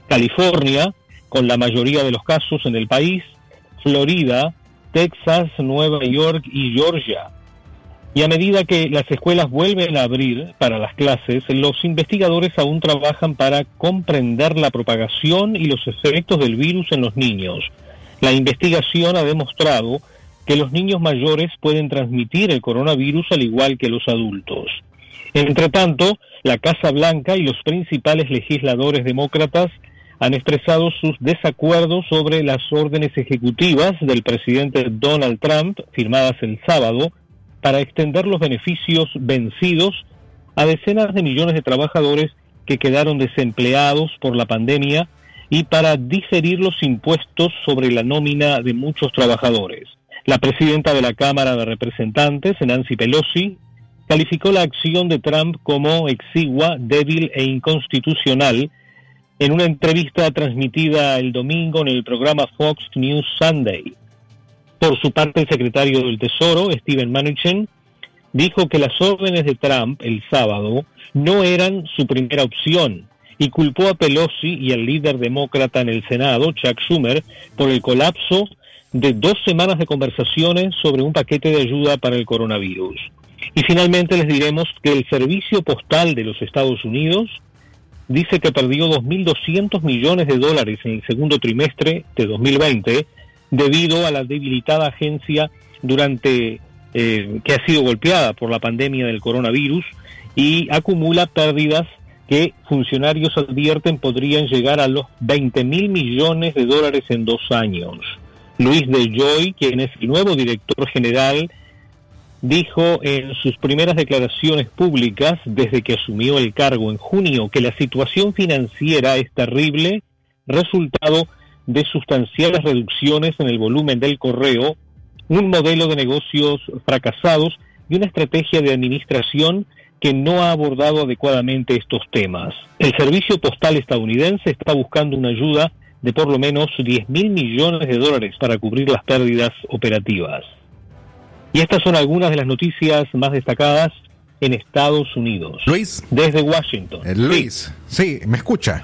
California, con la mayoría de los casos en el país, Florida, Texas, Nueva York y Georgia. Y a medida que las escuelas vuelven a abrir para las clases, los investigadores aún trabajan para comprender la propagación y los efectos del virus en los niños. La investigación ha demostrado que los niños mayores pueden transmitir el coronavirus al igual que los adultos. Entre tanto, la Casa Blanca y los principales legisladores demócratas han expresado sus desacuerdos sobre las órdenes ejecutivas del presidente Donald Trump, firmadas el sábado, para extender los beneficios vencidos a decenas de millones de trabajadores que quedaron desempleados por la pandemia y para diferir los impuestos sobre la nómina de muchos trabajadores. La presidenta de la Cámara de Representantes, Nancy Pelosi, calificó la acción de Trump como exigua, débil e inconstitucional en una entrevista transmitida el domingo en el programa Fox News Sunday. Por su parte, el secretario del Tesoro, Steven Mnuchin, dijo que las órdenes de Trump el sábado no eran su primera opción y culpó a Pelosi y al líder demócrata en el Senado, Chuck Schumer, por el colapso de dos semanas de conversaciones sobre un paquete de ayuda para el coronavirus. Y finalmente les diremos que el Servicio Postal de los Estados Unidos dice que perdió 2.200 millones de dólares en el segundo trimestre de 2020 debido a la debilitada agencia durante eh, que ha sido golpeada por la pandemia del coronavirus y acumula pérdidas que funcionarios advierten podrían llegar a los 20 mil millones de dólares en dos años. Luis de Joy, quien es el nuevo director general, dijo en sus primeras declaraciones públicas desde que asumió el cargo en junio que la situación financiera es terrible, resultado de sustanciales reducciones en el volumen del correo, un modelo de negocios fracasados y una estrategia de administración que no ha abordado adecuadamente estos temas. El servicio postal estadounidense está buscando una ayuda de por lo menos 10 mil millones de dólares para cubrir las pérdidas operativas. Y estas son algunas de las noticias más destacadas en Estados Unidos. Luis. Desde Washington. Eh, Luis, sí, me escucha.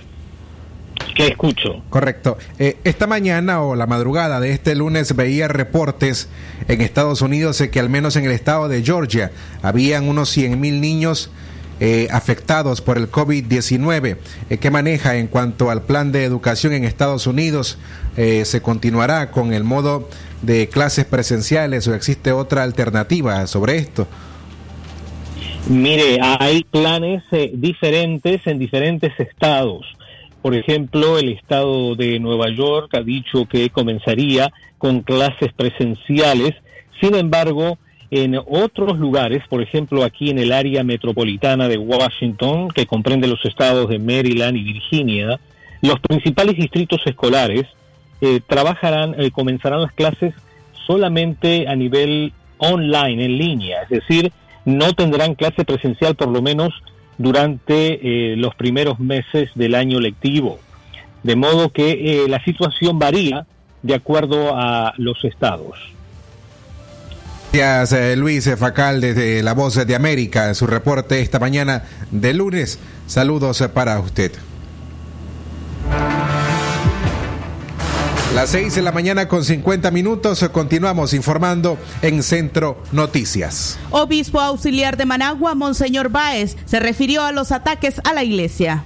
¿Qué escucho? Correcto. Eh, esta mañana o la madrugada de este lunes veía reportes en Estados Unidos de que al menos en el estado de Georgia habían unos 100 mil niños eh, afectados por el COVID-19. Eh, ¿Qué maneja en cuanto al plan de educación en Estados Unidos? Eh, ¿Se continuará con el modo de clases presenciales o existe otra alternativa sobre esto? Mire, hay planes eh, diferentes en diferentes estados. Por ejemplo, el estado de Nueva York ha dicho que comenzaría con clases presenciales. Sin embargo, en otros lugares, por ejemplo, aquí en el área metropolitana de Washington, que comprende los estados de Maryland y Virginia, Los principales distritos escolares eh, trabajarán, eh, comenzarán las clases solamente a nivel online, en línea, es decir, no tendrán clase presencial por lo menos durante eh, los primeros meses del año lectivo. De modo que eh, la situación varía de acuerdo a los estados. Gracias, eh, Luis Facal, desde La Voz de América, su reporte esta mañana de lunes. Saludos eh, para usted. Las 6 de la mañana con 50 minutos continuamos informando en Centro Noticias. Obispo auxiliar de Managua, Monseñor Báez, se refirió a los ataques a la iglesia.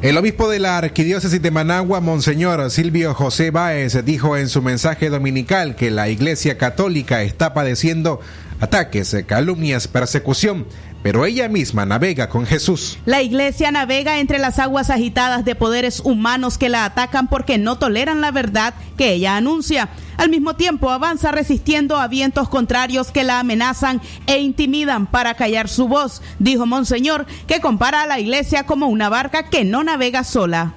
El obispo de la arquidiócesis de Managua, Monseñor Silvio José Báez, dijo en su mensaje dominical que la iglesia católica está padeciendo ataques, calumnias, persecución, pero ella misma navega con Jesús. La iglesia navega entre las aguas agitadas de poderes humanos que la atacan porque no toleran la verdad que ella anuncia. Al mismo tiempo avanza resistiendo a vientos contrarios que la amenazan e intimidan para callar su voz, dijo Monseñor, que compara a la iglesia como una barca que no navega sola.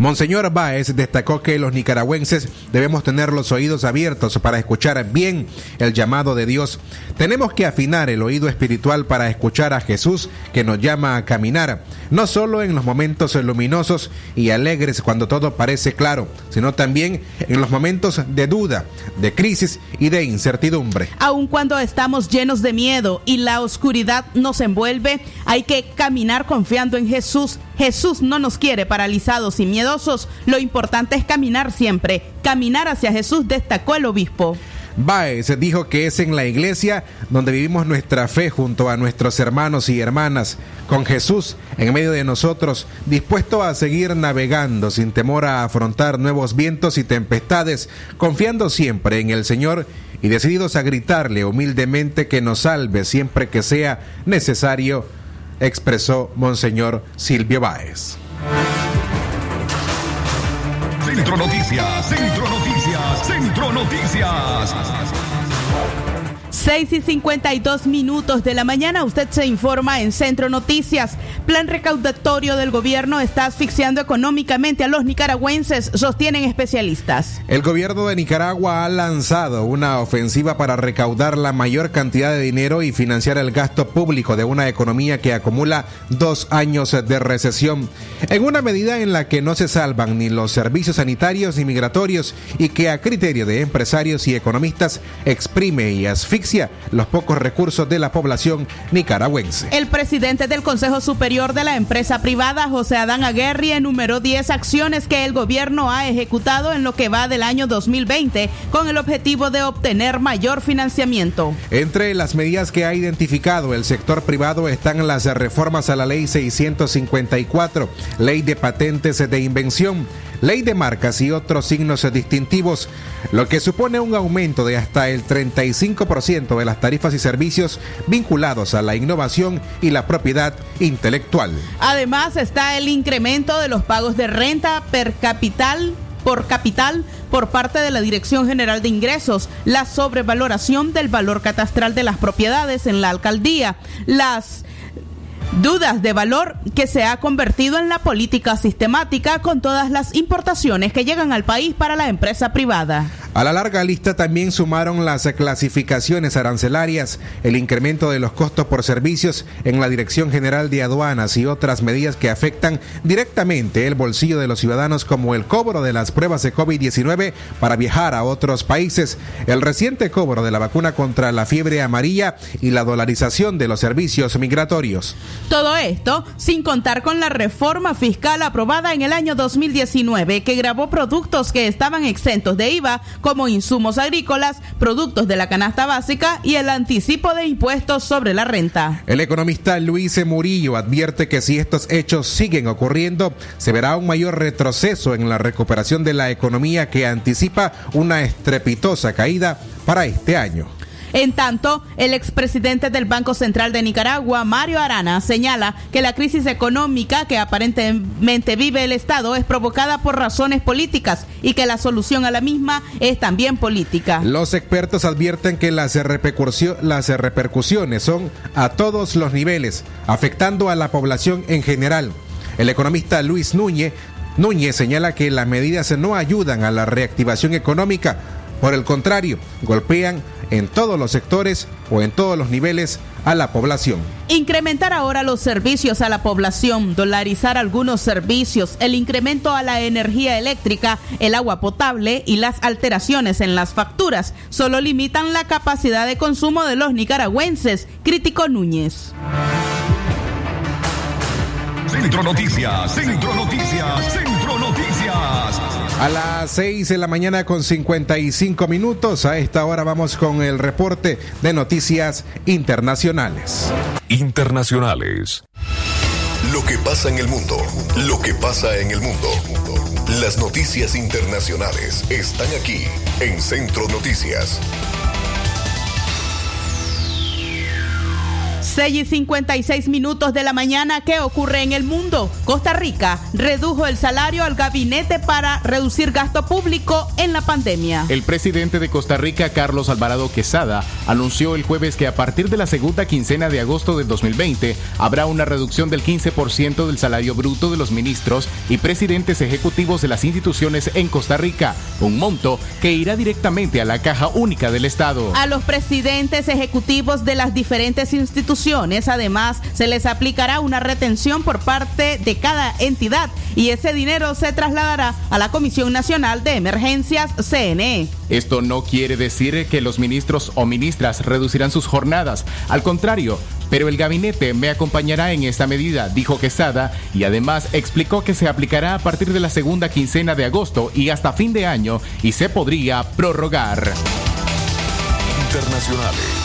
Monseñor Báez destacó que los nicaragüenses debemos tener los oídos abiertos para escuchar bien el llamado de Dios. Tenemos que afinar el oído espiritual para escuchar a Jesús que nos llama a caminar, no solo en los momentos luminosos y alegres cuando todo parece claro, sino también en los momentos de duda, de crisis y de incertidumbre. Aun cuando estamos llenos de miedo y la oscuridad nos envuelve, hay que caminar confiando en Jesús. Jesús no nos quiere paralizados y miedosos. Lo importante es caminar siempre. Caminar hacia Jesús, destacó el obispo. Baez dijo que es en la iglesia donde vivimos nuestra fe junto a nuestros hermanos y hermanas, con Jesús en medio de nosotros, dispuesto a seguir navegando sin temor a afrontar nuevos vientos y tempestades, confiando siempre en el Señor y decididos a gritarle humildemente que nos salve siempre que sea necesario, expresó Monseñor Silvio Báez. Centro Noticias, Centro Noticias, Centro Noticias. 6 y 52 minutos de la mañana, usted se informa en Centro Noticias. Plan recaudatorio del gobierno está asfixiando económicamente a los nicaragüenses, sostienen especialistas. El gobierno de Nicaragua ha lanzado una ofensiva para recaudar la mayor cantidad de dinero y financiar el gasto público de una economía que acumula dos años de recesión, en una medida en la que no se salvan ni los servicios sanitarios ni migratorios y que a criterio de empresarios y economistas exprime y asfixia los pocos recursos de la población nicaragüense. El presidente del Consejo Superior de la empresa privada, José Adán Aguerri, enumeró 10 acciones que el gobierno ha ejecutado en lo que va del año 2020 con el objetivo de obtener mayor financiamiento. Entre las medidas que ha identificado el sector privado están las reformas a la ley 654, ley de patentes de invención, ley de marcas y otros signos distintivos, lo que supone un aumento de hasta el 35% de las tarifas y servicios vinculados a la innovación y la propiedad intelectual. Además está el incremento de los pagos de renta per capital por capital por parte de la Dirección General de Ingresos, la sobrevaloración del valor catastral de las propiedades en la alcaldía, las dudas de valor que se ha convertido en la política sistemática con todas las importaciones que llegan al país para la empresa privada. A la larga lista también sumaron las clasificaciones arancelarias, el incremento de los costos por servicios en la Dirección General de Aduanas y otras medidas que afectan directamente el bolsillo de los ciudadanos como el cobro de las pruebas de COVID-19 para viajar a otros países, el reciente cobro de la vacuna contra la fiebre amarilla y la dolarización de los servicios migratorios. Todo esto sin contar con la reforma fiscal aprobada en el año 2019 que grabó productos que estaban exentos de IVA como insumos agrícolas, productos de la canasta básica y el anticipo de impuestos sobre la renta. El economista Luis Murillo advierte que si estos hechos siguen ocurriendo, se verá un mayor retroceso en la recuperación de la economía que anticipa una estrepitosa caída para este año. En tanto, el expresidente del Banco Central de Nicaragua, Mario Arana, señala que la crisis económica que aparentemente vive el Estado es provocada por razones políticas y que la solución a la misma es también política. Los expertos advierten que las, las repercusiones son a todos los niveles, afectando a la población en general. El economista Luis Núñez Núñez señala que las medidas no ayudan a la reactivación económica, por el contrario, golpean en todos los sectores o en todos los niveles a la población. Incrementar ahora los servicios a la población, dolarizar algunos servicios, el incremento a la energía eléctrica, el agua potable y las alteraciones en las facturas solo limitan la capacidad de consumo de los nicaragüenses, criticó Núñez. Centro Noticias, Centro Noticias, Centro Noticias. A las 6 de la mañana con 55 minutos, a esta hora vamos con el reporte de noticias internacionales. Internacionales. Lo que pasa en el mundo. Lo que pasa en el mundo. Las noticias internacionales están aquí en Centro Noticias. 6 y 56 minutos de la mañana, ¿qué ocurre en el mundo? Costa Rica redujo el salario al gabinete para reducir gasto público en la pandemia. El presidente de Costa Rica, Carlos Alvarado Quesada, anunció el jueves que a partir de la segunda quincena de agosto del 2020 habrá una reducción del 15% del salario bruto de los ministros y presidentes ejecutivos de las instituciones en Costa Rica, un monto que irá directamente a la caja única del Estado. A los presidentes ejecutivos de las diferentes instituciones, además, se les aplicará una retención por parte de cada entidad y ese dinero se trasladará a la Comisión Nacional de Emergencias CNE. Esto no quiere decir que los ministros o ministras reducirán sus jornadas, al contrario, pero el gabinete me acompañará en esta medida, dijo Quesada, y además explicó que se aplicará a partir de la segunda quincena de agosto y hasta fin de año y se podría prorrogar. Internacionales.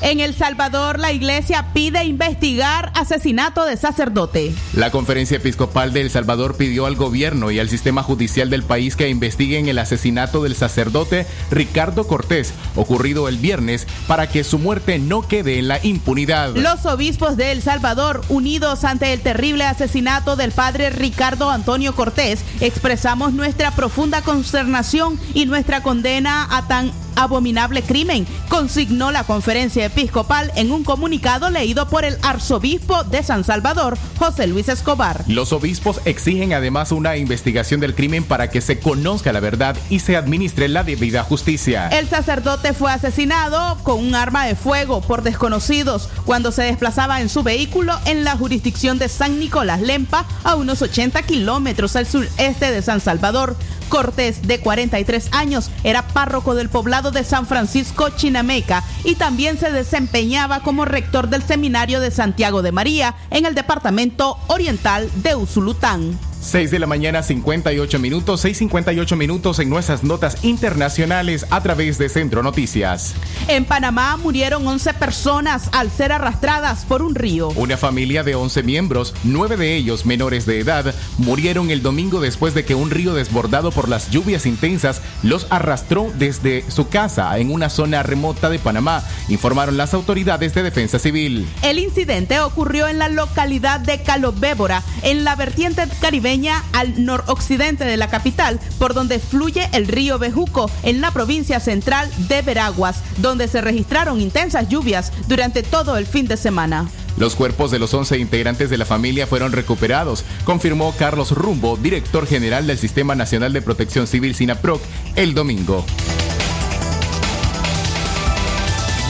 En El Salvador, la iglesia pide investigar asesinato de sacerdote. La Conferencia Episcopal de El Salvador pidió al gobierno y al sistema judicial del país que investiguen el asesinato del sacerdote Ricardo Cortés, ocurrido el viernes, para que su muerte no quede en la impunidad. Los obispos de El Salvador, unidos ante el terrible asesinato del padre Ricardo Antonio Cortés, expresamos nuestra profunda consternación y nuestra condena a tan abominable crimen, consignó la conferencia episcopal en un comunicado leído por el arzobispo de San Salvador, José Luis Escobar. Los obispos exigen además una investigación del crimen para que se conozca la verdad y se administre la debida justicia. El sacerdote fue asesinado con un arma de fuego por desconocidos cuando se desplazaba en su vehículo en la jurisdicción de San Nicolás Lempa, a unos 80 kilómetros al sureste de San Salvador. Cortés, de 43 años, era párroco del poblado de San Francisco Chinameca y también se desempeñaba como rector del Seminario de Santiago de María en el departamento oriental de Usulután. 6 de la mañana 58 minutos, 6.58 minutos en nuestras notas internacionales a través de Centro Noticias. En Panamá murieron 11 personas al ser arrastradas por un río. Una familia de 11 miembros, nueve de ellos menores de edad, murieron el domingo después de que un río desbordado por las lluvias intensas los arrastró desde su casa en una zona remota de Panamá, informaron las autoridades de defensa civil. El incidente ocurrió en la localidad de Calobébora, en la vertiente caribeña al noroccidente de la capital, por donde fluye el río Bejuco, en la provincia central de Veraguas, donde se registraron intensas lluvias durante todo el fin de semana. Los cuerpos de los 11 integrantes de la familia fueron recuperados, confirmó Carlos Rumbo, director general del Sistema Nacional de Protección Civil SINAPROC, el domingo.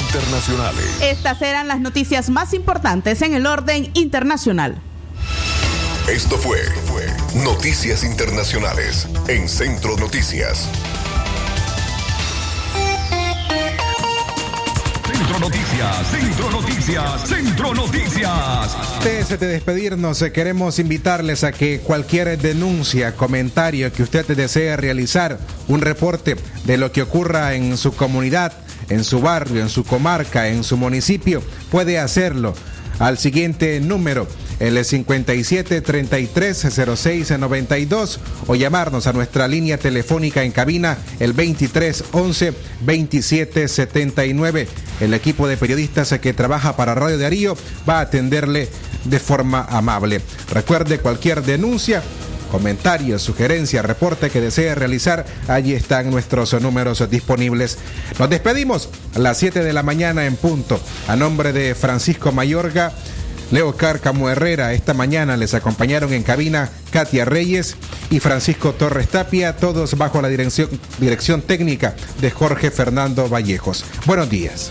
Internacionales. Estas eran las noticias más importantes en el orden internacional. Esto fue, fue Noticias Internacionales en Centro Noticias. Centro Noticias, Centro Noticias, Centro Noticias. Antes de despedirnos, queremos invitarles a que cualquier denuncia, comentario que usted desee realizar, un reporte de lo que ocurra en su comunidad, en su barrio, en su comarca, en su municipio, puede hacerlo al siguiente número, el 57 33 06 92 o llamarnos a nuestra línea telefónica en cabina el 23 11 27 79. El equipo de periodistas que trabaja para Radio Darío va a atenderle de forma amable. Recuerde cualquier denuncia comentario, sugerencia, reporte que desee realizar, allí están nuestros números disponibles. Nos despedimos a las 7 de la mañana en punto. A nombre de Francisco Mayorga, Leo Cárcamo Herrera. Esta mañana les acompañaron en cabina Katia Reyes y Francisco Torres Tapia, todos bajo la dirección, dirección técnica de Jorge Fernando Vallejos. Buenos días.